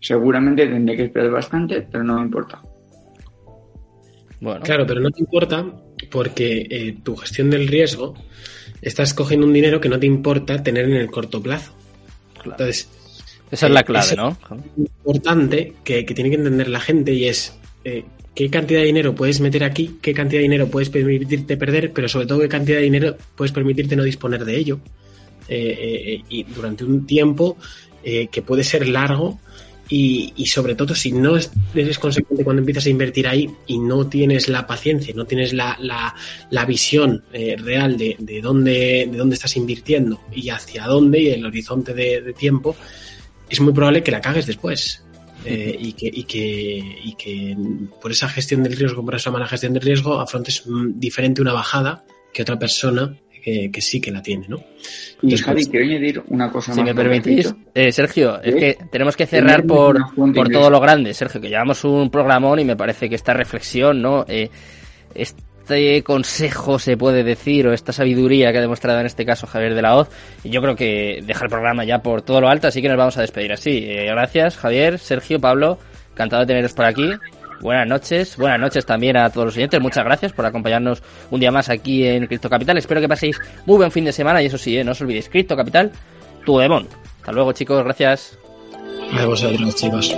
Seguramente tendré que esperar bastante, pero no me importa. Bueno. Claro, pero no te importa porque eh, tu gestión del riesgo estás cogiendo un dinero que no te importa tener en el corto plazo. Entonces, esa es la clave, ¿no? Importante que, que, tiene que entender la gente y es eh, qué cantidad de dinero puedes meter aquí, qué cantidad de dinero puedes permitirte perder, pero sobre todo qué cantidad de dinero puedes permitirte no disponer de ello. Eh, y durante un tiempo que puede ser largo y, sobre todo, si no eres consecuente cuando empiezas a invertir ahí y no tienes la paciencia, no tienes la, la, visión eh, real de, de, dónde, de dónde estás invirtiendo y hacia dónde y el horizonte de, tiempo, es muy probable que la cagues después. Eh, y, que, y, que, y que por esa gestión del riesgo, por esa mala gestión del riesgo, afrontes mm, diferente una bajada que otra persona que, sí que la tiene, ¿no? y Javi, pues, quiero añadir una cosa si me permitís, eh, Sergio, es que tenemos que cerrar por, por todo lo grande, Sergio, que llevamos un programón y me parece que esta reflexión, ¿no? Eh, este consejo se puede decir, o esta sabiduría que ha demostrado en este caso Javier de la Hoz, y yo creo que deja el programa ya por todo lo alto, así que nos vamos a despedir así. Eh, gracias, Javier, Sergio, Pablo, encantado de teneros por aquí. Buenas noches, buenas noches también a todos los oyentes. Muchas gracias por acompañarnos un día más aquí en Cripto Capital. Espero que paséis muy buen fin de semana y eso sí, ¿eh? no os olvidéis, Cripto Capital, tu demon. Hasta luego chicos, gracias. A chicos.